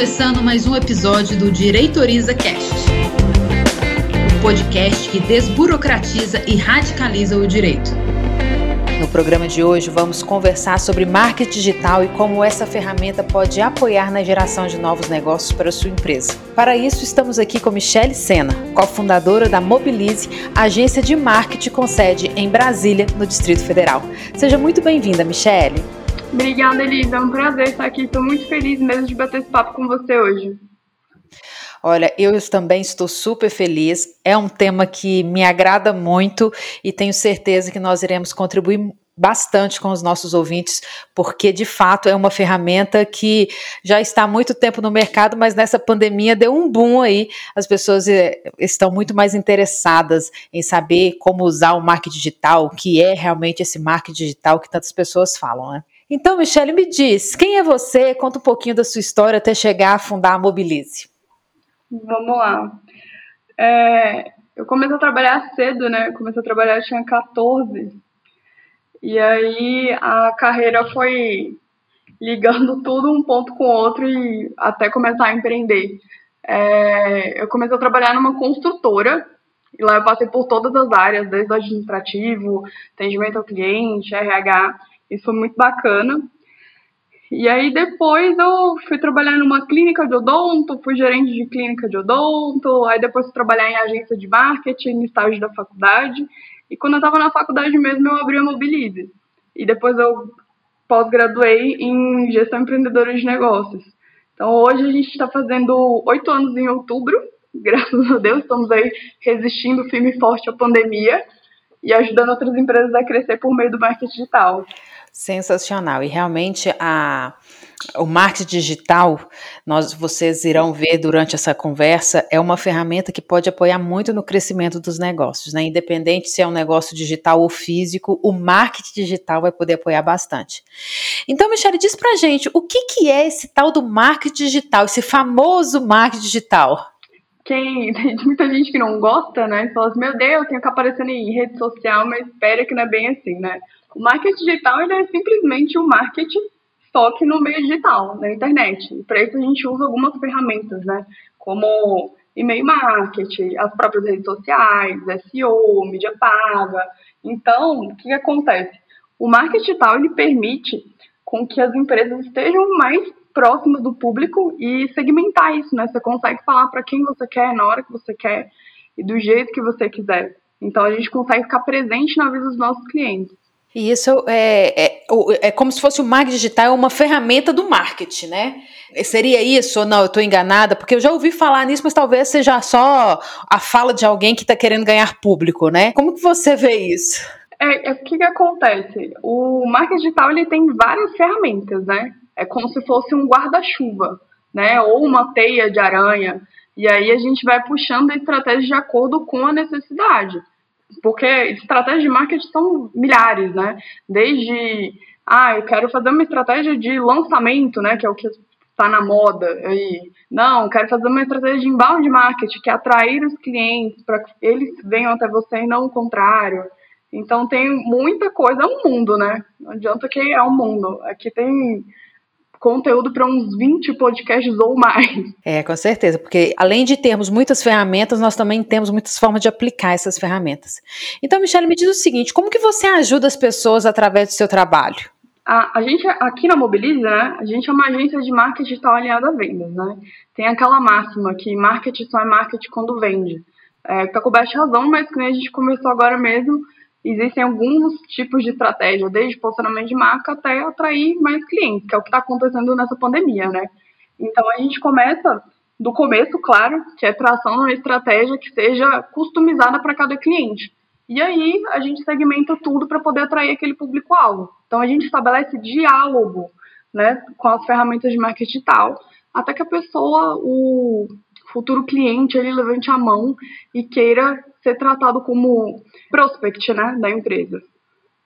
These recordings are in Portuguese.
começando mais um episódio do Direitoriza Cast, o podcast que desburocratiza e radicaliza o direito. No programa de hoje vamos conversar sobre marketing digital e como essa ferramenta pode apoiar na geração de novos negócios para sua empresa. Para isso, estamos aqui com Michele Sena, cofundadora da Mobilize, agência de marketing com sede em Brasília, no Distrito Federal. Seja muito bem-vinda, Michele. Obrigada, Elisa. É um prazer estar aqui. Estou muito feliz mesmo de bater esse papo com você hoje. Olha, eu também estou super feliz. É um tema que me agrada muito e tenho certeza que nós iremos contribuir bastante com os nossos ouvintes, porque de fato é uma ferramenta que já está há muito tempo no mercado, mas nessa pandemia deu um boom aí. As pessoas eh, estão muito mais interessadas em saber como usar o marketing digital, o que é realmente esse marketing digital que tantas pessoas falam, né? Então, Michele, me diz, quem é você? Conta um pouquinho da sua história até chegar a fundar a Mobilize. Vamos lá. É, eu comecei a trabalhar cedo, né? Comecei a trabalhar, eu tinha 14. E aí a carreira foi ligando tudo um ponto com o outro e até começar a empreender. É, eu comecei a trabalhar numa construtora e lá eu passei por todas as áreas, desde administrativo, atendimento ao cliente, RH. Isso foi muito bacana. E aí depois eu fui trabalhar numa clínica de odonto, fui gerente de clínica de odonto, aí depois fui trabalhar em agência de marketing, estágio da faculdade. E quando eu estava na faculdade mesmo, eu abri a Mobilize. E depois eu pós-graduei em gestão empreendedora de negócios. Então hoje a gente está fazendo oito anos em outubro, graças a Deus, estamos aí resistindo firme e forte à pandemia e ajudando outras empresas a crescer por meio do marketing digital. Sensacional. E realmente a, o marketing digital, nós, vocês irão ver durante essa conversa, é uma ferramenta que pode apoiar muito no crescimento dos negócios, né? Independente se é um negócio digital ou físico, o marketing digital vai poder apoiar bastante. Então, Michele, diz pra gente, o que, que é esse tal do marketing digital, esse famoso marketing digital? Quem, tem muita gente que não gosta, né? Fala assim, meu Deus, tenho que aparecer em rede social, mas espera que não é bem assim, né? O marketing digital é simplesmente o um marketing só que no meio digital, na internet. E para isso a gente usa algumas ferramentas, né? Como e-mail marketing, as próprias redes sociais, SEO, mídia paga. Então, o que, que acontece? O marketing digital ele permite com que as empresas estejam mais próximas do público e segmentar isso, né? Você consegue falar para quem você quer, na hora que você quer e do jeito que você quiser. Então a gente consegue ficar presente na vida dos nossos clientes. E isso é, é, é, como se fosse o marketing digital, é uma ferramenta do marketing, né? Seria isso ou não? Eu estou enganada? Porque eu já ouvi falar nisso, mas talvez seja só a fala de alguém que está querendo ganhar público, né? Como que você vê isso? É, é, o que, que acontece? O marketing digital ele tem várias ferramentas, né? É como se fosse um guarda-chuva, né? Ou uma teia de aranha. E aí a gente vai puxando a estratégia de acordo com a necessidade porque estratégias de marketing são milhares, né? Desde, ah, eu quero fazer uma estratégia de lançamento, né? Que é o que está na moda aí. Não, quero fazer uma estratégia de inbound marketing, que é atrair os clientes para que eles venham até você e não o contrário. Então tem muita coisa, é um mundo, né? Não adianta que é um mundo. Aqui tem conteúdo para uns 20 podcasts ou mais. É, com certeza, porque além de termos muitas ferramentas, nós também temos muitas formas de aplicar essas ferramentas. Então, Michelle, me diz o seguinte: como que você ajuda as pessoas através do seu trabalho? A, a gente, aqui na Mobilize, né, a gente é uma agência de marketing digital alinhada a vendas, né? Tem aquela máxima que marketing só é marketing quando vende. É, tá coberto razão, mas que a gente começou agora mesmo, existem alguns tipos de estratégia, desde posicionamento de marca até atrair mais clientes, que é o que está acontecendo nessa pandemia, né? Então a gente começa do começo, claro, que é tração uma estratégia que seja customizada para cada cliente. E aí a gente segmenta tudo para poder atrair aquele público-alvo. Então a gente estabelece diálogo, né, com as ferramentas de marketing digital, até que a pessoa, o futuro cliente, ele levante a mão e queira ser tratado como prospect né, da empresa.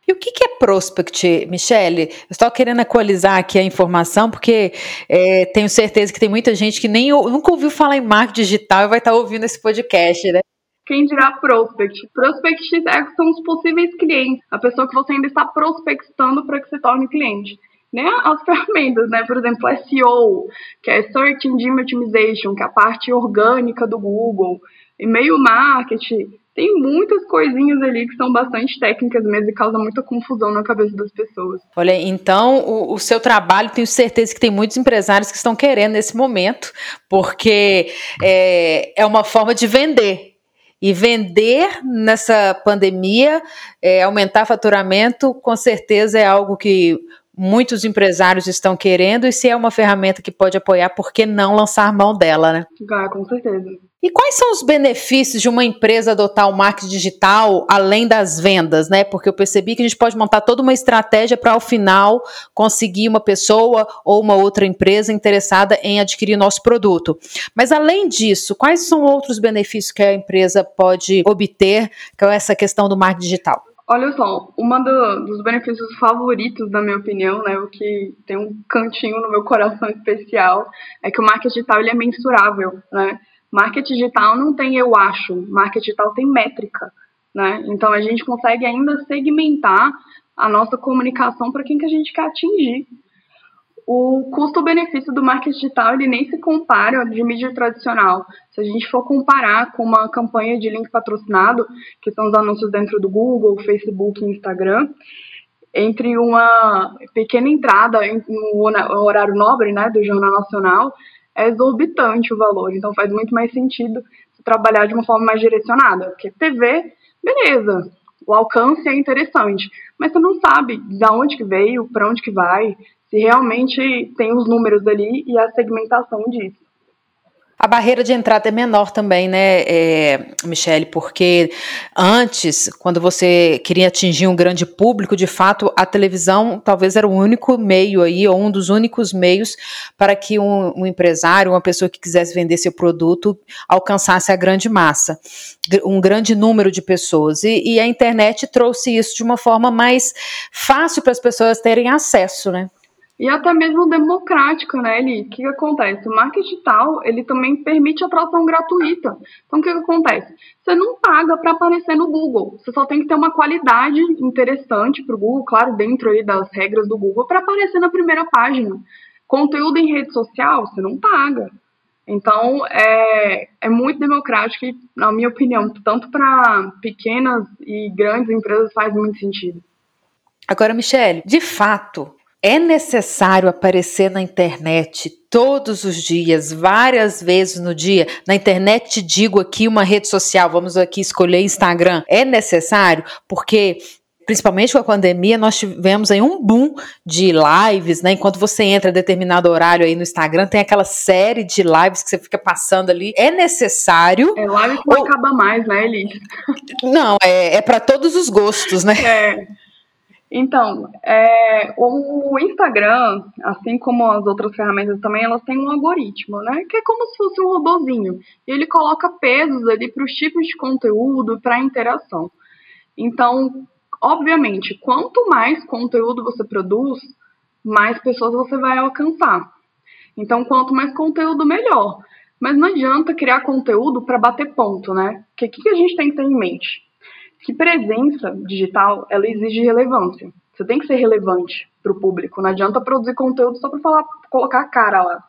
E o que, que é prospect, Michele? Estou querendo equalizar aqui a informação, porque é, tenho certeza que tem muita gente que nem nunca ouviu falar em marketing digital e vai estar ouvindo esse podcast, né? Quem dirá prospect? Prospect é, são os possíveis clientes, a pessoa que você ainda está prospectando para que se torne cliente. Nem as ferramentas, né? Por exemplo, SEO, que é Search Engine Optimization, que é a parte orgânica do Google, e-mail marketing, tem muitas coisinhas ali que são bastante técnicas mesmo e causam muita confusão na cabeça das pessoas. Olha, então o, o, seu trabalho, tenho certeza que tem muitos empresários que estão querendo nesse momento, porque é, é uma forma de vender. E vender nessa pandemia, é, aumentar faturamento, com certeza é algo que muitos empresários estão querendo, e se é uma ferramenta que pode apoiar, por que não lançar mão dela, né? Ah, com certeza. E quais são os benefícios de uma empresa adotar o marketing digital além das vendas, né? Porque eu percebi que a gente pode montar toda uma estratégia para ao final conseguir uma pessoa ou uma outra empresa interessada em adquirir nosso produto. Mas além disso, quais são outros benefícios que a empresa pode obter com essa questão do marketing digital? Olha só, um dos benefícios favoritos, na minha opinião, né, o que tem um cantinho no meu coração especial, é que o marketing digital ele é mensurável, né? Marketing digital não tem eu acho, marketing digital tem métrica, né? Então a gente consegue ainda segmentar a nossa comunicação para quem que a gente quer atingir o custo-benefício do marketing digital ele nem se compara ao de mídia tradicional. Se a gente for comparar com uma campanha de link patrocinado, que são os anúncios dentro do Google, Facebook e Instagram, entre uma pequena entrada no horário nobre né, do Jornal Nacional, é exorbitante o valor. Então faz muito mais sentido trabalhar de uma forma mais direcionada. Porque TV, beleza, o alcance é interessante, mas você não sabe de onde que veio, para onde que vai, se realmente tem os números ali e a segmentação disso. A barreira de entrada é menor também, né, é, Michele? Porque antes, quando você queria atingir um grande público, de fato, a televisão talvez era o único meio aí, ou um dos únicos meios para que um, um empresário, uma pessoa que quisesse vender seu produto, alcançasse a grande massa, um grande número de pessoas. E, e a internet trouxe isso de uma forma mais fácil para as pessoas terem acesso, né? E até mesmo democrática, né, Eli? O que, que, acontece? O marketing digital, ele também permite atração gratuita. Então, o que, que acontece? Você não paga para aparecer no Google. Você só tem que ter uma qualidade interessante para o Google, claro, dentro aí das regras do Google, para aparecer na primeira página. Conteúdo em rede social, você não paga. Então, é, é muito democrático e, na minha opinião, tanto para pequenas e grandes empresas faz muito sentido. Agora, Michele, de fato, é necessário aparecer na internet todos os dias, várias vezes no dia. Na internet, digo aqui uma rede social, vamos aqui escolher Instagram. É necessário porque principalmente com a pandemia, nós tivemos aí um boom de lives, né? Enquanto você entra a determinado horário aí no Instagram, tem aquela série de lives que você fica passando ali. É necessário. É live que não ou... acaba mais, né, Eli? Não, é, é para todos os gostos, né? É. Então, é, o Instagram, assim como as outras ferramentas também, elas têm um algoritmo, né? Que é como se fosse um robozinho. E ele coloca pesos ali para os tipos de conteúdo, para a interação. Então, obviamente, quanto mais conteúdo você produz, mais pessoas você vai alcançar. Então, quanto mais conteúdo, melhor. Mas não adianta criar conteúdo para bater ponto, né? Porque o que a gente tem que ter em mente? Que presença digital ela exige relevância. Você tem que ser relevante para o público. Não adianta produzir conteúdo só para falar, colocar a cara lá.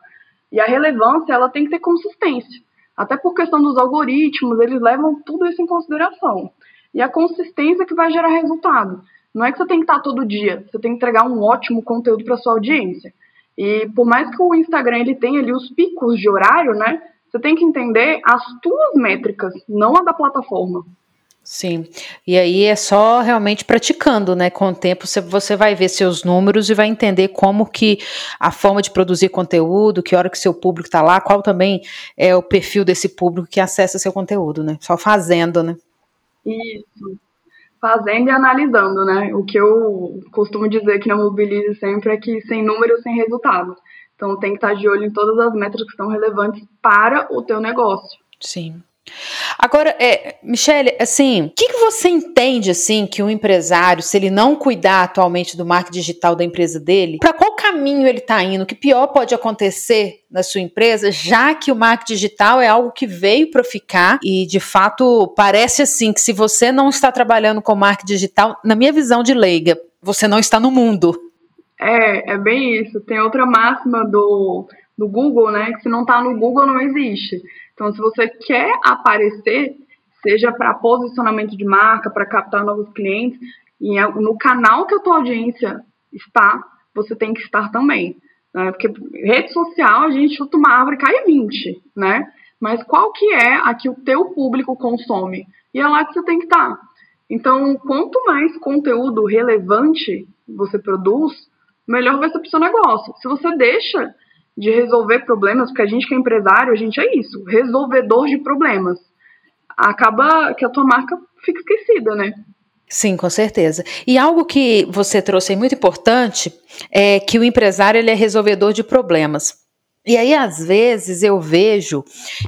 E a relevância ela tem que ter consistência. Até por questão dos algoritmos, eles levam tudo isso em consideração. E a consistência que vai gerar resultado. Não é que você tem que estar todo dia, você tem que entregar um ótimo conteúdo para sua audiência. E por mais que o Instagram ele tenha ali os picos de horário, né? Você tem que entender as tuas métricas, não a da plataforma. Sim, e aí é só realmente praticando, né? Com o tempo você vai ver seus números e vai entender como que a forma de produzir conteúdo, que hora que seu público está lá, qual também é o perfil desse público que acessa seu conteúdo, né? Só fazendo, né? Isso, fazendo e analisando, né? O que eu costumo dizer que na Mobilize sempre é que sem números, sem resultado. Então tem que estar de olho em todas as métricas que são relevantes para o teu negócio. Sim. Agora, é, Michele, assim, o que, que, você entende assim que um empresário, se ele não cuidar atualmente do marketing digital da empresa dele, para qual caminho ele está indo? O que pior pode acontecer na sua empresa, já que o marketing digital é algo que veio para ficar e, de fato, parece assim que se você não está trabalhando com marketing digital, na minha visão de leiga, você não está no mundo. É, é bem isso. Tem outra máxima do, do Google, né? Que se não tá no Google, não existe. Então, se você quer aparecer, seja para posicionamento de marca, para captar novos clientes, e no canal que a tua audiência está, você tem que estar também. Né? Porque rede social, a gente chuta uma árvore e cai 20, né? Mas qual que é a que o teu público consome? E é lá que você tem que estar. Então, quanto mais conteúdo relevante você produz, melhor vai ser para o seu negócio. Se você deixa de resolver problemas, porque a gente que é empresário, a gente é isso, resolvedor de problemas. Acaba que a tua marca fica esquecida, né? Sim, com certeza. E algo que você trouxe muito importante é que o empresário ele é resolvedor de problemas. E aí, às vezes, eu vejo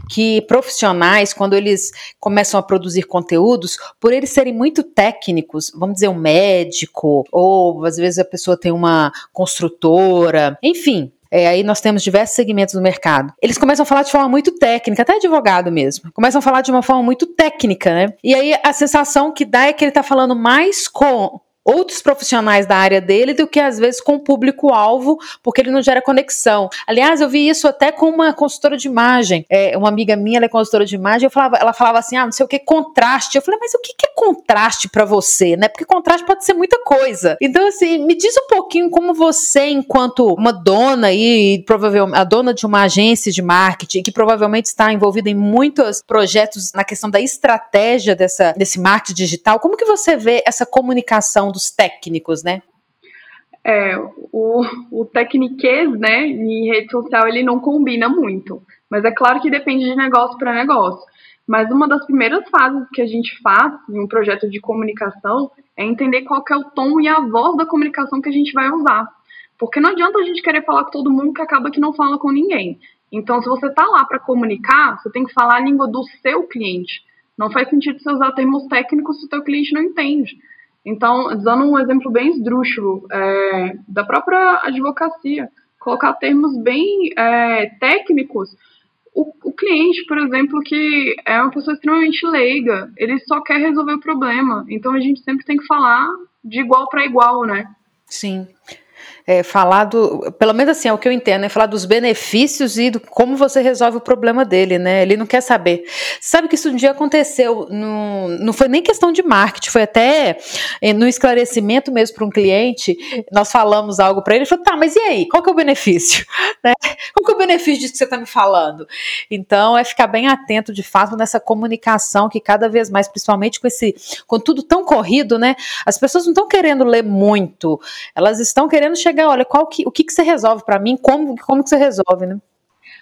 que profissionais, quando eles começam a produzir conteúdos, por eles serem muito técnicos, vamos dizer, um médico, ou às vezes a pessoa tem uma construtora, enfim, é, aí nós temos diversos segmentos do mercado. Eles começam a falar de forma muito técnica, até advogado mesmo. Começam a falar de uma forma muito técnica, né? E aí a sensação que dá é que ele está falando mais com outros profissionais da área dele do que às vezes com o público-alvo, porque ele não gera conexão. Aliás, eu vi isso até com uma consultora de imagem. É, uma amiga minha, ela é consultora de imagem, eu falava, ela falava assim: ah, não sei o que, contraste. Eu falei, mas o que, é contraste para você, né? Porque contraste pode ser muita coisa. Então, assim, me diz um pouquinho como você, enquanto uma dona e provavelmente a dona de uma agência de marketing, que provavelmente está envolvida em muitos projetos na questão da estratégia dessa, desse marketing digital, como que você vê essa comunicação técnicos, né? É, o, o tecniquez, né, em rede social, ele não combina muito. Mas é claro que depende de negócio para negócio. Mas uma das primeiras fases que a gente faz em um projeto de comunicação é entender qual é o tom e a voz da comunicação que a gente vai usar. Porque não adianta a gente querer falar com todo mundo que acaba que não fala com ninguém. Então, se você está lá para comunicar, você tem que falar a língua do seu cliente. Não faz sentido você usar termos técnicos se o seu cliente não entende. Então, dando um exemplo bem esdrúxulo é, da própria advocacia, colocar termos bem é, técnicos, o, o, cliente, por exemplo, que é uma pessoa extremamente leiga, ele só quer resolver o problema. Então, a gente sempre tem que falar de igual para igual, né? Sim é, falar do, pelo menos assim, é o que eu entendo, é falar dos benefícios e do como você resolve o problema dele, né? Ele não quer saber. Sabe que isso um dia aconteceu, no, não foi nem questão de marketing, foi até é, no esclarecimento mesmo para um cliente, nós falamos algo para ele, ele falou, tá, mas e aí, qual que é o benefício? Né? Qual que é o benefício disso que você está me falando? Então, é ficar bem atento, de fato, nessa comunicação que cada vez mais, principalmente com esse, com tudo tão corrido, né? As pessoas não estão querendo ler muito, elas estão querendo chegar olha, qual que, o que, que você resolve para mim, como, como que você resolve, né?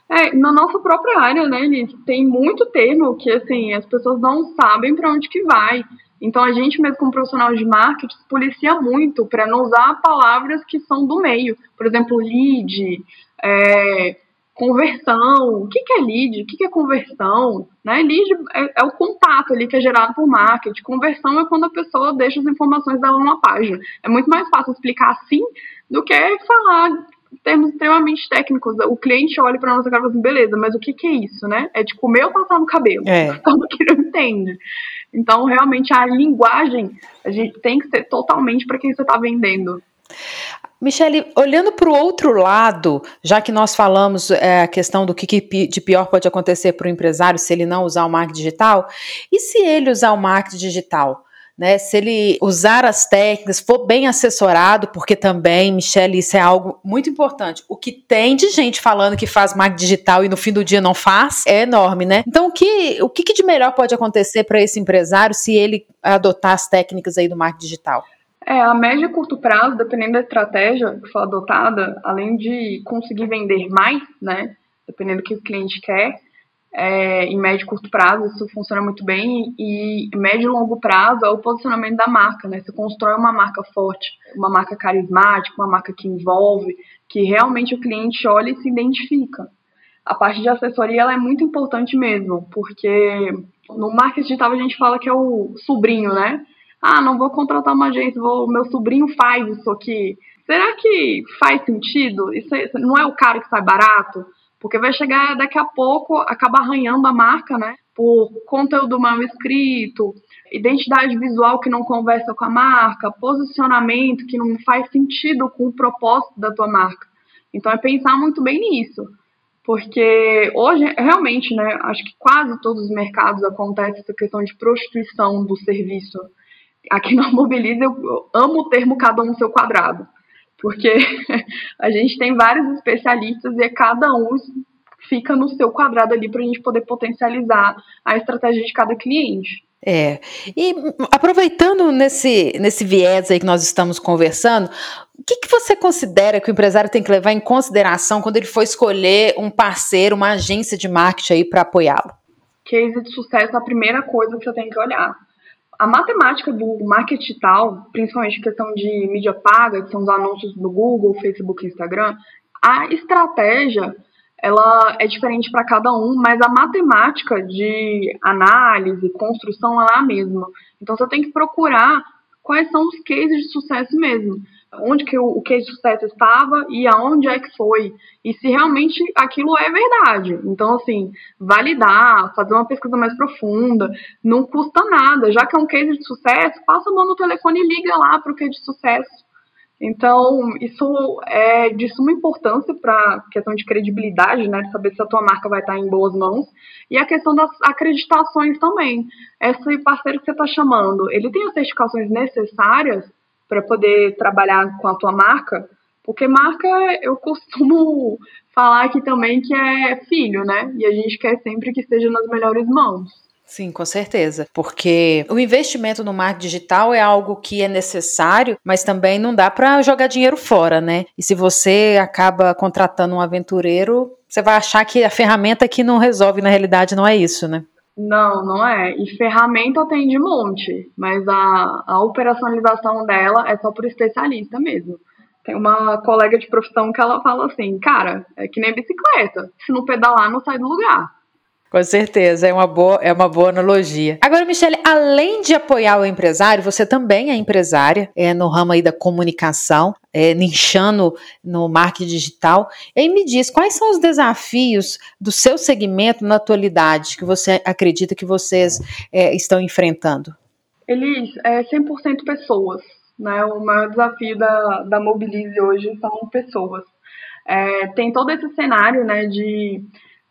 É, na nossa própria área, né, Liz, tem muito termo que, assim, as pessoas não sabem para onde que vai. Então, a gente mesmo como profissional de marketing policia muito para não usar palavras que são do meio. Por exemplo, lead, é, conversão. O que, que é lead? O que, que é conversão? Né? Lead é, é, o contato ali que é gerado por marketing. Conversão é quando a pessoa deixa as informações dela numa página. É muito mais fácil explicar assim do que falar termos extremamente técnicos. O cliente olha para nossa cara e fala assim, beleza, mas o que, que é isso, né? É de comer ou passar no cabelo? É. Então, que não entende. Então, realmente, a linguagem, a gente tem que ser totalmente para quem você está vendendo. Michele, olhando para o outro lado, já que nós falamos é, a questão do que, que de pior pode acontecer para o empresário se ele não usar o marketing digital, e se ele usar o marketing digital? Né, se ele usar as técnicas, for bem assessorado, porque também, Michele, isso é algo muito importante. O que tem de gente falando que faz marketing digital e no fim do dia não faz é enorme, né? Então, o que, o que de melhor pode acontecer para esse empresário se ele adotar as técnicas aí do marketing digital? É, a médio e curto prazo, dependendo da estratégia que for adotada, além de conseguir vender mais, né, dependendo do que o cliente quer, é, em médio e curto prazo isso funciona muito bem e médio e longo prazo é o posicionamento da marca, né? Você constrói uma marca forte, uma marca carismática, uma marca que envolve, que realmente o cliente olha e se identifica. A parte de assessoria ela é muito importante mesmo, porque no marketing digital a gente fala que é o sobrinho, né? Ah, não vou contratar uma agência, vou, meu sobrinho faz isso aqui. Será que faz sentido? Isso é, não é o cara que sai barato? Porque vai chegar daqui a pouco, acaba arranhando a marca, né? por conteúdo mal escrito, identidade visual que não conversa com a marca, posicionamento que não faz sentido com o propósito da tua marca. Então é pensar muito bem nisso. Porque hoje, realmente, né, acho que quase todos os mercados acontece essa questão de prostituição do serviço. Aqui no Mobilize eu amo o termo cada um no seu quadrado. Porque a gente tem vários especialistas e cada um fica no seu quadrado ali para a gente poder potencializar a estratégia de cada cliente. É. E aproveitando nesse, nesse viés aí que nós estamos conversando, o que, que você considera que o empresário tem que levar em consideração quando ele for escolher um parceiro, uma agência de marketing aí para apoiá-lo? Case de sucesso é a primeira coisa que você tem que olhar. A matemática do marketing digital, principalmente questão de mídia paga, que são os anúncios do Google, Facebook Instagram, a estratégia ela é diferente para cada um, mas a matemática de análise, construção, ela é a mesma. Então você tem que procurar quais são os cases de sucesso mesmo. Onde que o, o case de sucesso estava e aonde é que foi. E se realmente aquilo é verdade. Então, assim, validar, fazer uma pesquisa mais profunda, não custa nada. Já que é um case de sucesso, passa a mão no telefone e liga lá para o case de sucesso então, isso é de suma importância para a questão de credibilidade, né, saber se a tua marca vai estar em boas mãos, e a questão das acreditações também. Esse parceiro que você está chamando, ele tem as certificações necessárias para poder trabalhar com a tua marca? Porque marca, eu costumo falar aqui também que é filho, né? E a gente quer sempre que esteja nas melhores mãos. Sim, com certeza. Porque o investimento no marketing digital é algo que é necessário, mas também não dá para jogar dinheiro fora, né? E se você acaba contratando um aventureiro, você vai achar que a ferramenta que não resolve, na realidade, não é isso, né? Não, não é. E ferramenta tem de monte, mas a, a operacionalização dela é só por especialista mesmo. Tem uma colega de profissão que ela fala assim, cara, é que nem bicicleta. Se não pedalar, não sai do lugar. Com certeza, é uma boa, é uma boa analogia. Agora, Michele, além de apoiar o empresário, você também é empresária, é no ramo aí da comunicação, é, no marketing digital. E me diz, quais são os desafios do seu segmento na atualidade que você acredita que vocês é, estão enfrentando? Elis, é 100% pessoas. Né? O maior desafio da, da Mobilize hoje são pessoas. É, tem todo esse cenário né, de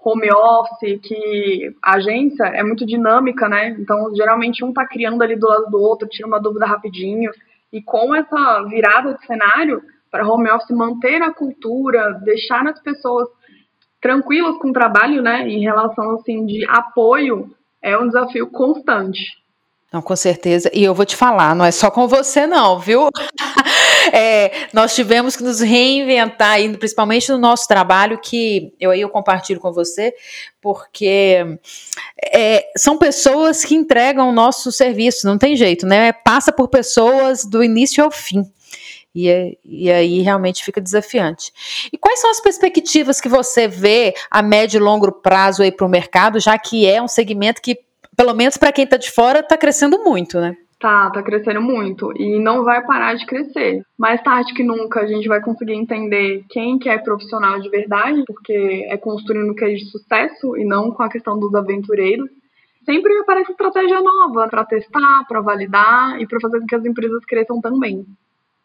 home office, que a agência é muito dinâmica, né? Então, geralmente um tá criando ali do lado do outro, tira uma dúvida rapidinho. E com essa virada de cenário para home office manter a cultura, deixar as pessoas tranquilas com o trabalho, né, em relação assim de apoio, é um desafio constante. Não, com certeza. E eu vou te falar, não é só com você, não, viu? É, nós tivemos que nos reinventar, principalmente no nosso trabalho, que eu aí eu compartilho com você, porque é, são pessoas que entregam o nosso serviço, não tem jeito, né? Passa por pessoas do início ao fim. E, e, aí realmente fica desafiante. E quais são as perspectivas que você vê a médio e longo prazo aí para o mercado, já que é um segmento que pelo menos para quem está de fora, está crescendo muito, né? Tá, tá crescendo muito e não vai parar de crescer. Mais tarde que nunca a gente vai conseguir entender quem que é profissional de verdade, porque é construindo o que é de sucesso e não com a questão dos aventureiros. Sempre aparece estratégia nova para testar, para validar e para fazer com que as empresas cresçam também,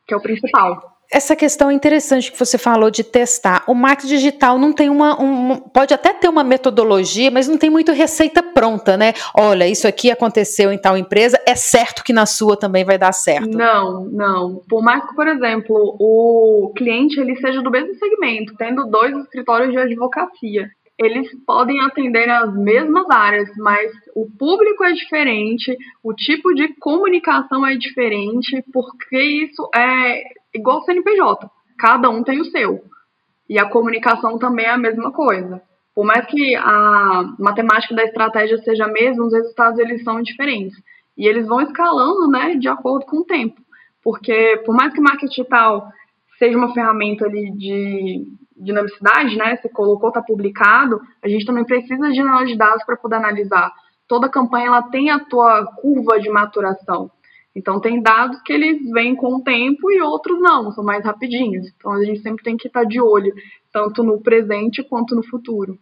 que é o principal essa questão interessante que você falou de testar. O marketing digital não tem uma. Um, pode até ter uma metodologia, mas não tem muito receita pronta, né? Olha, isso aqui aconteceu em tal empresa, é certo que na sua também vai dar certo. Não, não. Por mais que, por exemplo, o cliente ele seja do mesmo segmento, tendo dois escritórios de advocacia. Eles podem atender as mesmas áreas, mas o público é diferente, o tipo de comunicação é diferente, porque isso é igual o CNPJ. Cada um tem o seu. E a comunicação também é a mesma coisa. Por mais que a matemática da estratégia seja a mesma, os resultados eles são diferentes. E eles vão escalando, né, de acordo com o tempo. Porque por mais que marketing digital seja uma ferramenta ali de dinamicidade, né, você colocou, está publicado, a gente também precisa de análise de dados para poder analisar. Toda campanha ela tem a tua curva de maturação. Então, tem dados que eles vêm com o tempo e outros não, são mais rapidinhos. Então, a gente sempre tem que estar de olho, tanto no presente quanto no futuro.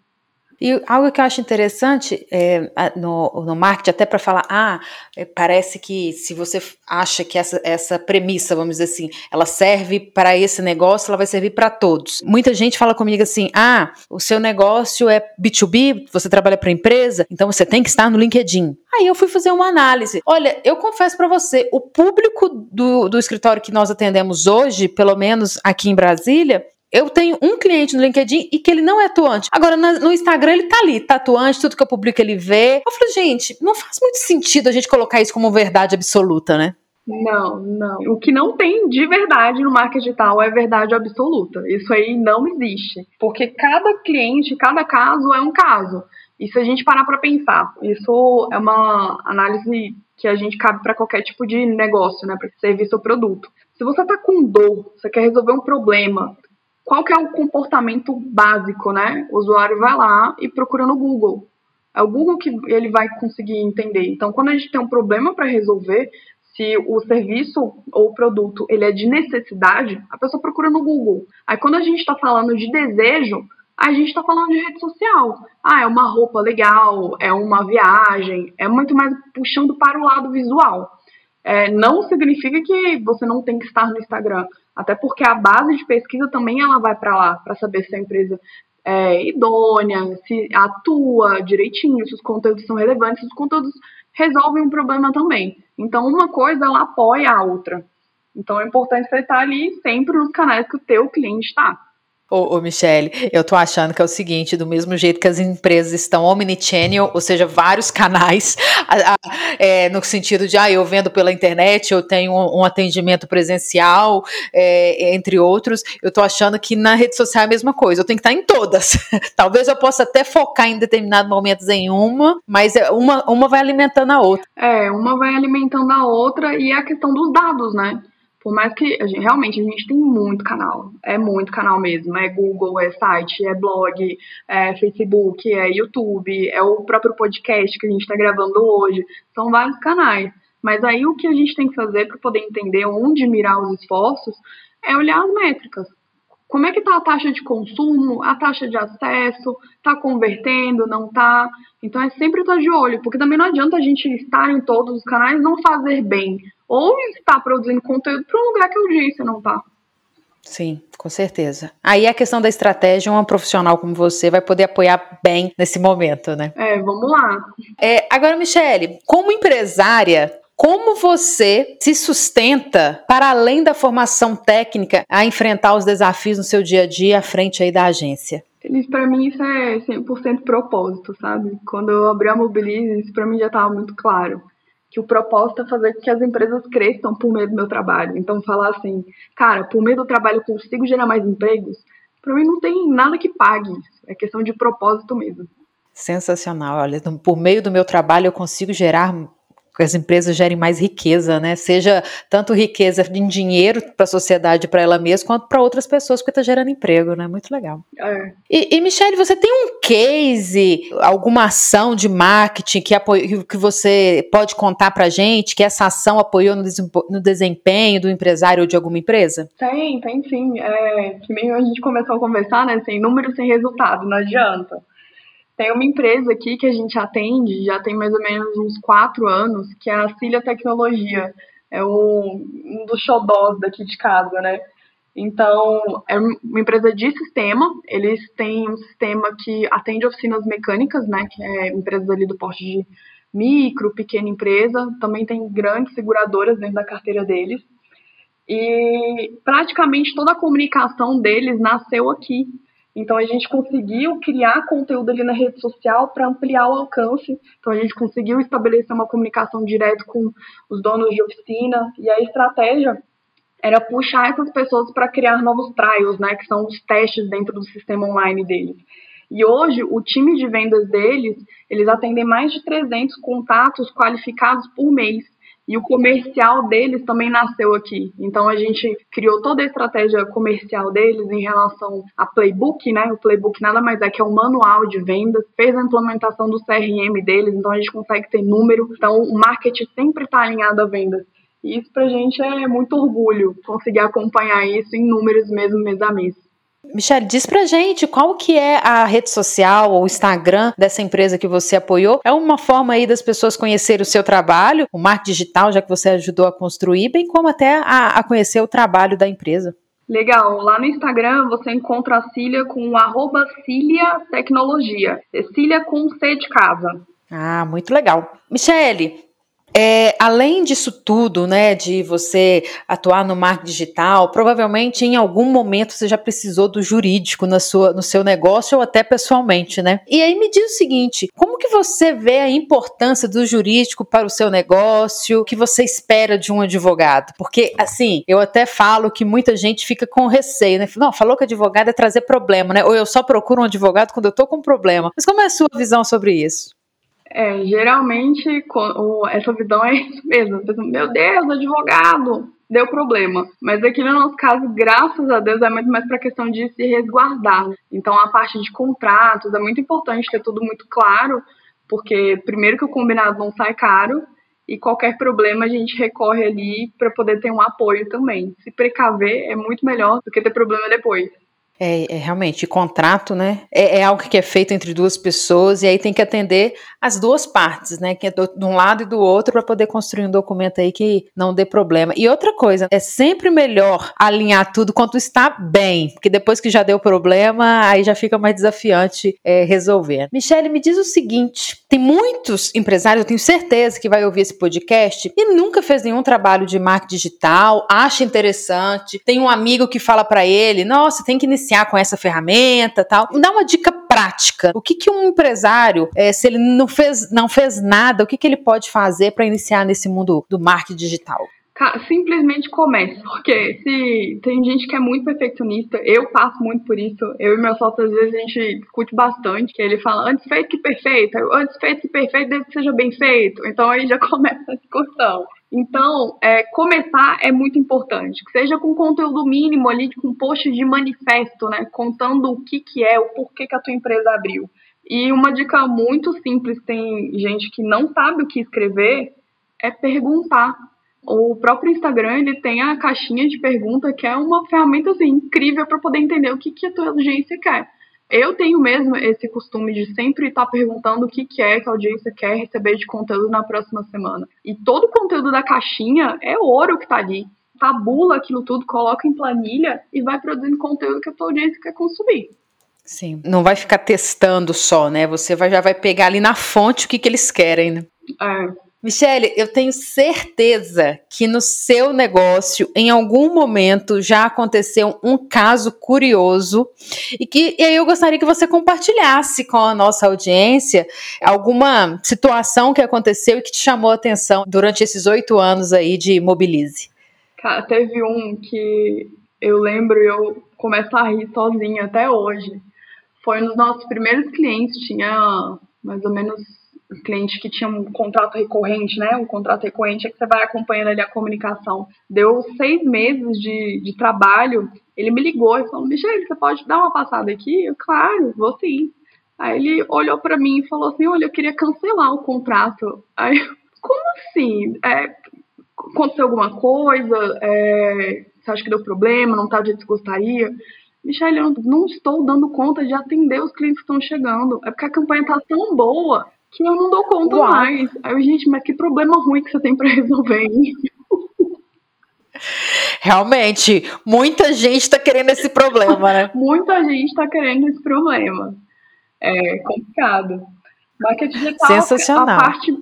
E algo que eu acho interessante é, no, no marketing, até para falar, ah, é, parece que se você acha que essa, essa premissa, vamos dizer assim, ela serve para esse negócio, ela vai servir para todos. Muita gente fala comigo assim, ah, o seu negócio é B2B, você trabalha para empresa, então você tem que estar no LinkedIn. Aí eu fui fazer uma análise. Olha, eu confesso para você, o público do, do escritório que nós atendemos hoje, pelo menos aqui em Brasília, eu tenho um cliente no LinkedIn e que ele não é atuante. Agora, no Instagram, ele tá ali, tá atuante, tudo que eu publico ele vê. Eu falei, gente, não faz muito sentido a gente colocar isso como verdade absoluta, né? Não, não. O que não tem de verdade no marketing digital é verdade absoluta. Isso aí não existe. Porque cada cliente, cada caso é um caso. E se a gente parar para pensar, isso é uma análise que a gente cabe para qualquer tipo de negócio, né, para serviço ou produto. Se você tá com dor, você quer resolver um problema, qual que é o comportamento básico, né? O usuário vai lá e procura no Google. É o Google que ele vai conseguir entender. Então, quando a gente tem um problema para resolver, se o serviço ou o produto ele é de necessidade, a pessoa procura no Google. Aí, quando a gente está falando de desejo, a gente está falando de rede social. Ah, é uma roupa legal, é uma viagem, é muito mais puxando para o lado visual. É, não significa que você não tem que estar no Instagram. Até porque a base de pesquisa também ela vai para lá, para saber se a empresa é idônea, se atua direitinho, se os conteúdos são relevantes, se os conteúdos resolvem um problema também. Então, uma coisa ela apoia a outra. Então, é importante você estar ali sempre nos canais que o teu cliente está. Ô, ô, Michele, eu tô achando que é o seguinte, do mesmo jeito que as empresas estão omnichannel, ou seja, vários canais, a, a, é, no sentido de, ah, eu vendo pela internet, eu tenho um, um atendimento presencial, é, entre outros, eu tô achando que na rede social é a mesma coisa, eu tenho que estar em todas. Talvez eu possa até focar em determinados momentos em uma, mas é, uma, uma vai alimentando a outra. É, uma vai alimentando a outra e é a questão dos dados, né? Por mais que a gente, realmente a gente tem muito canal, é muito canal mesmo. É Google, é site, é blog, é Facebook, é YouTube, é o próprio podcast que a gente está gravando hoje. São vários canais. Mas aí o que a gente tem que fazer para poder entender onde mirar os esforços é olhar as métricas. Como é que está a taxa de consumo, a taxa de acesso, está convertendo, não está? Então é sempre estar de olho, porque também não adianta a gente estar em todos os canais não fazer bem ou está produzindo conteúdo para um lugar que a audiência não está. Sim, com certeza. Aí a questão da estratégia, uma profissional como você vai poder apoiar bem nesse momento, né? É, vamos lá. É, agora, Michele, como empresária, como você se sustenta para além da formação técnica a enfrentar os desafios no seu dia a dia à frente aí da agência? Para mim isso é 100% propósito, sabe? Quando eu abri a Mobilize, isso para mim já estava muito claro que o propósito é fazer com que as empresas cresçam por meio do meu trabalho. Então, falar assim, cara, por meio do trabalho eu consigo gerar mais empregos, para mim não tem nada que pague isso. É questão de propósito mesmo. Sensacional. Olha, por meio do meu trabalho eu consigo gerar que as empresas gerem mais riqueza, né? Seja tanto riqueza em dinheiro para a sociedade, para ela mesma, quanto para outras pessoas, porque está gerando emprego, né? Muito legal. É. E, e, Michelle, você tem um case, alguma ação de marketing que, apoio, que você pode contar para gente, que essa ação apoiou no, no desempenho do empresário ou de alguma empresa? Tem, tem sim. É, que meio a gente começou a conversar, né? Sem número, sem resultado, não adianta. Tem uma empresa aqui que a gente atende, já tem mais ou menos uns quatro anos, que é a Cilia Tecnologia. É um, um dos xodós daqui de casa, né? Então, é uma empresa de sistema, eles têm um sistema que atende oficinas mecânicas, né, que é empresas ali do porte de micro, pequena empresa, também tem grandes seguradoras dentro da carteira deles. E praticamente toda a comunicação deles nasceu aqui, então a gente conseguiu criar conteúdo ali na rede social para ampliar o alcance. Então a gente conseguiu estabelecer uma comunicação direta com os donos de oficina e a estratégia era puxar essas pessoas para criar novos trials, né, que são os testes dentro do sistema online deles. E hoje o time de vendas deles, eles atendem mais de 300 contatos qualificados por mês. E o comercial deles também nasceu aqui. Então a gente criou toda a estratégia comercial deles em relação a playbook, né? O playbook nada mais é que é um manual de vendas, fez a implementação do CRM deles, então a gente consegue ter número. Então o marketing sempre está alinhado a vendas. E isso pra gente é muito orgulho conseguir acompanhar isso em números mesmo mês a mês. Michelle, diz pra gente qual que é a rede social ou Instagram dessa empresa que você apoiou. É uma forma aí das pessoas conhecerem o seu trabalho, o marketing digital, já que você ajudou a construir, bem como até a, a conhecer o trabalho da empresa. Legal. Lá no Instagram você encontra a Cília com arroba Cília Tecnologia. É Cília com C de casa. Ah, muito legal. Michele, é, além disso tudo, né, de você atuar no marketing digital, provavelmente em algum momento você já precisou do jurídico na sua, no seu negócio ou até pessoalmente, né? E aí me diz o seguinte: como que você vê a importância do jurídico para o seu negócio? O que você espera de um advogado? Porque, assim, eu até falo que muita gente fica com receio, né? Não, falou que advogado é trazer problema, né? Ou eu só procuro um advogado quando eu tô com problema. Mas como é a sua visão sobre isso? É, geralmente essa visão é isso mesmo. Meu Deus, advogado, deu problema. Mas aqui no nosso caso, graças a Deus, é muito mais para questão de se resguardar. Então a parte de contratos é muito importante ter tudo muito claro, porque primeiro que o combinado não sai caro e qualquer problema a gente recorre ali para poder ter um apoio também. Se precaver é muito melhor do que ter problema depois. É, é, realmente, contrato, né? É, é, algo que é feito entre duas pessoas e aí tem que atender as duas partes, né? Que é do, de um lado e do outro para poder construir um documento aí que não dê problema. E outra coisa, é sempre melhor alinhar tudo quando está bem, porque depois que já deu problema, aí já fica mais desafiante é, resolver. Michele, me diz o seguinte: tem muitos empresários, eu tenho certeza que vai ouvir esse podcast e nunca fez nenhum trabalho de marketing digital, acha interessante, tem um amigo que fala para ele, nossa, tem que iniciar iniciar com essa ferramenta tal. Dá uma dica prática. O que, que um empresário, é, se ele não fez, não fez nada, o que, que ele pode fazer para iniciar nesse mundo do marketing digital? simplesmente comece, porque se tem gente que é muito perfeccionista, eu passo muito por isso, eu e meu sócio às vezes a gente discute bastante, que ele fala antes feito que perfeito, antes feito que perfeito desde que seja bem feito, então aí já começa a discussão. Então, é, começar é muito importante, que seja com conteúdo mínimo ali, com post de manifesto, né, contando o que, que é, o porquê que a tua empresa abriu. E uma dica muito simples, tem gente que não sabe o que escrever, é perguntar. O próprio Instagram, ele tem a caixinha de pergunta, que é uma ferramenta assim, incrível para poder entender o que, que a tua audiência quer. Eu tenho mesmo esse costume de sempre estar perguntando o que, que é que a audiência quer receber de conteúdo na próxima semana. E todo o conteúdo da caixinha é ouro que está ali. Tabula aquilo tudo, coloca em planilha e vai produzindo conteúdo que a tua audiência quer consumir. Sim, não vai ficar testando só, né? Você vai, já vai pegar ali na fonte o que, que eles querem, né? É. Michele, eu tenho certeza que no seu negócio, em algum momento, já aconteceu um caso curioso e que e aí eu gostaria que você compartilhasse com a nossa audiência alguma situação que aconteceu e que te chamou a atenção durante esses oito anos aí de Mobilize. Cara, teve um que eu lembro eu começo a rir sozinha até hoje. Foi um dos nossos primeiros clientes, tinha mais ou menos cliente que tinha um contrato recorrente, né? Um contrato recorrente é que você vai acompanhando ali a comunicação. Deu seis meses de, de trabalho, ele me ligou e falou, Michele, você pode dar uma passada aqui? Eu, claro, vou sim. Aí ele olhou para mim e falou assim, olha, eu queria cancelar o contrato. Aí, como assim? É, aconteceu alguma coisa? É, você acha que deu problema? Não tá do jeito que gostaria? Michele, eu não estou dando conta de atender os clientes que estão chegando. É porque a campanha tá tão boa que eu não dou conta Uau. mais. Aí eu, gente, mas que problema ruim que você tem para resolver, hein? Realmente, muita gente está querendo esse problema, né? muita gente está querendo esse problema. É complicado. Marketing digital, Sensacional. a parte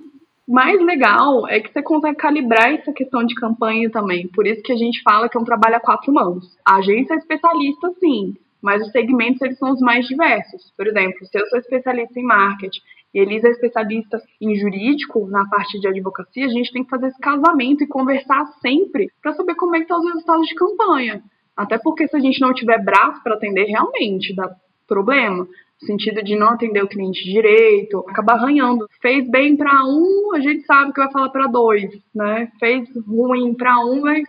mais legal é que você consegue calibrar essa questão de campanha também. Por isso que a gente fala que é um trabalho a quatro mãos. A agência é especialista, sim, mas os segmentos eles são os mais diversos. Por exemplo, se eu sou especialista em marketing e Elisa é especialista em jurídico, na parte de advocacia, a gente tem que fazer esse casamento e conversar sempre para saber como é que estão tá os resultados de campanha. Até porque se a gente não tiver braço para atender, realmente dá problema. No sentido de não atender o cliente direito, acabar arranhando. Fez bem para um, a gente sabe que vai falar para dois, né? Fez ruim para um, mas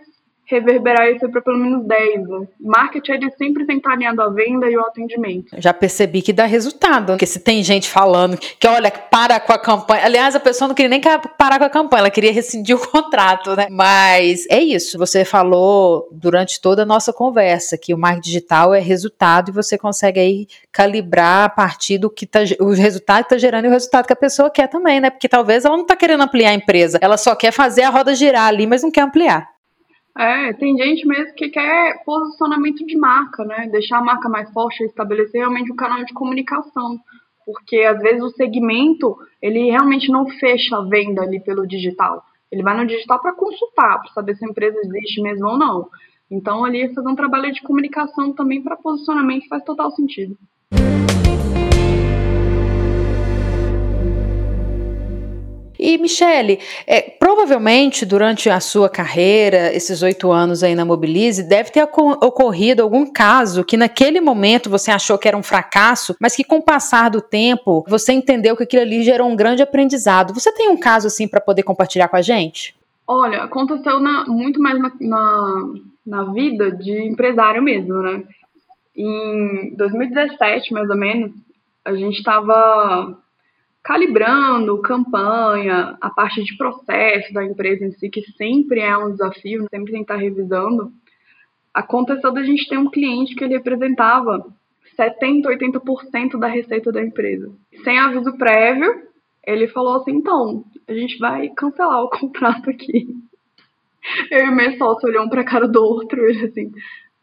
reverberar isso para pelo menos 10. Né? Marketing ele sempre tem que à venda e ao atendimento. Já percebi que dá resultado, porque se tem gente falando que olha, para com a campanha. Aliás, a pessoa não queria nem parar com a campanha, ela queria rescindir o contrato, né? Mas é isso, você falou durante toda a nossa conversa que o marketing digital é resultado e você consegue aí calibrar a partir do que tá, o resultado está gerando e o resultado que a pessoa quer também, né? Porque talvez ela não está querendo ampliar a empresa, ela só quer fazer a roda girar ali, mas não quer ampliar. É, tem gente mesmo que quer posicionamento de marca, né? Deixar a marca mais forte, estabelecer realmente um canal de comunicação. Porque às vezes o segmento, ele realmente não fecha a venda ali pelo digital. Ele vai no digital para consultar, para saber se a empresa existe mesmo ou não. Então ali fazer um trabalho de comunicação também para posicionamento faz total sentido. E, Michele, é, provavelmente durante a sua carreira, esses oito anos aí na Mobilize, deve ter ocorrido algum caso que naquele momento você achou que era um fracasso, mas que com o passar do tempo você entendeu que aquilo ali gerou um grande aprendizado. Você tem um caso assim para poder compartilhar com a gente? Olha, aconteceu na, muito mais na, na, na vida de empresário mesmo, né? Em 2017, mais ou menos, a gente estava calibrando campanha, a parte de processo da empresa em si, que sempre é um desafio, sempre tem que estar revisando. Aconteceu da gente ter um cliente que ele representava 70, 80% da receita da empresa. Sem aviso prévio, ele falou assim: então, a gente vai cancelar o contrato aqui. Eu e meu sócio olhamos para a cara do outro ele assim: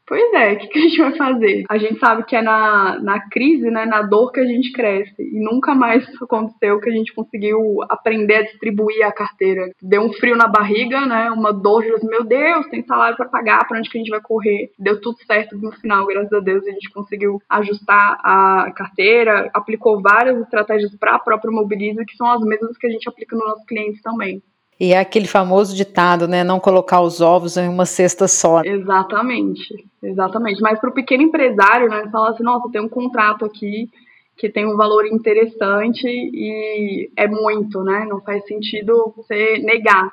Pois é, o que, que, a gente vai fazer? A gente sabe que é na, na crise, né, na dor que a gente cresce. E nunca mais aconteceu que a gente conseguiu aprender a distribuir a carteira. Deu um frio na barriga, né, uma dor de, meu Deus, tem salário para pagar, para onde que a gente vai correr? Deu tudo certo no final, graças a Deus, a gente conseguiu ajustar a carteira, aplicou várias estratégias para a própria Mobilize, que são as mesmas que a gente aplica nos nossos clientes também. E é aquele famoso ditado, né? Não colocar os ovos em uma cesta só. Exatamente, exatamente. Mas para o pequeno empresário, né? Falar assim, nossa, tem um contrato aqui que tem um valor interessante e é muito, né? Não faz sentido você negar.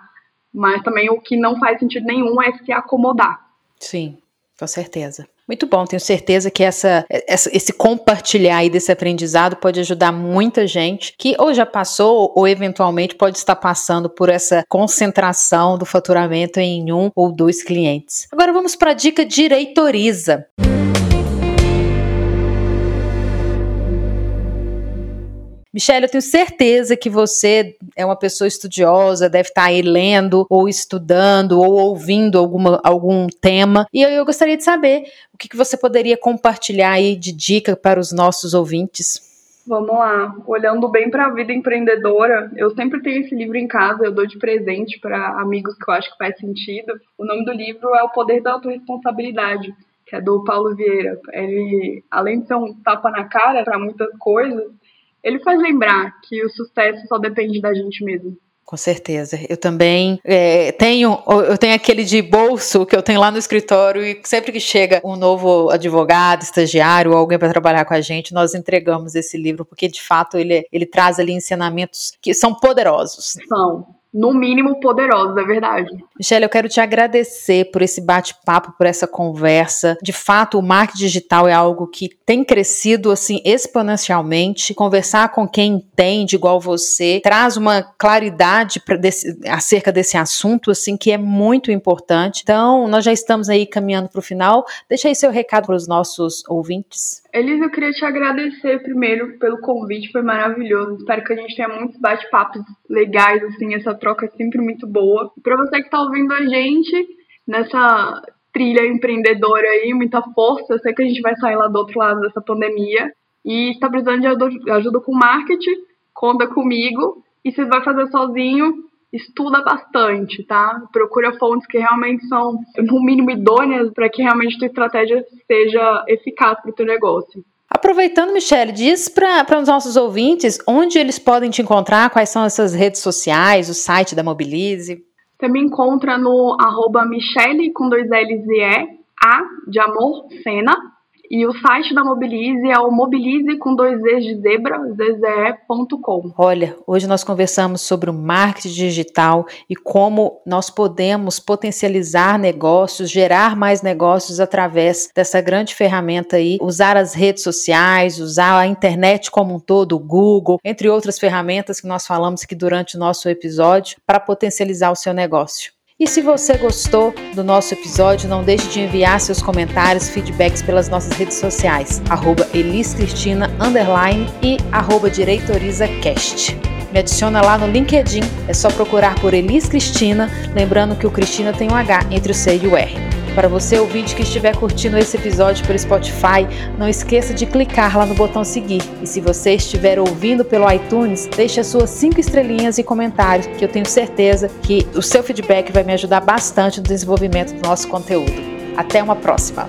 Mas também o que não faz sentido nenhum é se acomodar. Sim, com certeza. Muito bom, tenho certeza que essa, essa, esse compartilhar aí desse aprendizado pode ajudar muita gente que ou já passou ou eventualmente pode estar passando por essa concentração do faturamento em um ou dois clientes. Agora vamos para a dica direitoriza. Michelle, eu tenho certeza que você é uma pessoa estudiosa, deve estar aí lendo, ou estudando, ou ouvindo alguma, algum tema. E eu, eu gostaria de saber o que, que você poderia compartilhar aí de dica para os nossos ouvintes. Vamos lá, olhando bem para a vida empreendedora, eu sempre tenho esse livro em casa, eu dou de presente para amigos que eu acho que faz sentido. O nome do livro é O Poder da Autoresponsabilidade, que é do Paulo Vieira. Ele, além de ser um tapa na cara para muitas coisas, ele faz lembrar que o sucesso só depende da gente mesmo. Com certeza. Eu também é, tenho, eu tenho aquele de bolso que eu tenho lá no escritório e sempre que chega um novo advogado, estagiário ou alguém para trabalhar com a gente, nós entregamos esse livro porque de fato ele, ele traz ali ensinamentos que são poderosos. São no mínimo poderosos, é verdade. Michelle, eu quero te agradecer por esse bate-papo, por essa conversa. De fato, o marketing digital é algo que tem crescido assim exponencialmente. Conversar com quem entende igual você traz uma claridade desse, acerca desse assunto assim que é muito importante. Então, nós já estamos aí caminhando para o final. Deixa aí seu recado para os nossos ouvintes. Elis, eu queria te agradecer primeiro pelo convite, foi maravilhoso. Espero que a gente tenha muitos bate-papos legais, assim, essa troca é sempre muito boa. Para você que está ouvindo a gente nessa trilha empreendedora aí, muita força. Eu sei que a gente vai sair lá do outro lado dessa pandemia. E está precisando de ajuda com marketing, conta comigo. E se vai fazer sozinho, estuda bastante, tá? Procura fontes que realmente são, no mínimo, idôneas para que realmente a tua estratégia seja eficaz para o teu negócio. Aproveitando, Michelle, diz para os nossos ouvintes onde eles podem te encontrar, quais são essas redes sociais, o site da Mobilize. Você me encontra no arroba Michele com dois L's e E, A de amor, Sena, E o site da Mobilize é o mobilize com dois Z's de zebra, zze.com. Olha, hoje nós conversamos sobre o marketing digital e como nós podemos potencializar negócios, gerar mais negócios através dessa grande ferramenta aí, usar as redes sociais, usar a internet como um todo, o Google, entre outras ferramentas que nós falamos aqui durante o nosso episódio, para potencializar o seu negócio. E se você gostou do nosso episódio, não deixe de enviar seus comentários, feedbacks pelas nossas redes sociais, arroba e arroba. Me adiciona lá no LinkedIn, é só procurar por Elis Cristina, lembrando que o Cristina tem um H entre o C e o R. Para você ouvinte que estiver curtindo esse episódio pelo Spotify, não esqueça de clicar lá no botão seguir. E se você estiver ouvindo pelo iTunes, deixe as suas cinco estrelinhas e comentários, que eu tenho certeza que o seu feedback vai me ajudar bastante no desenvolvimento do nosso conteúdo. Até uma próxima!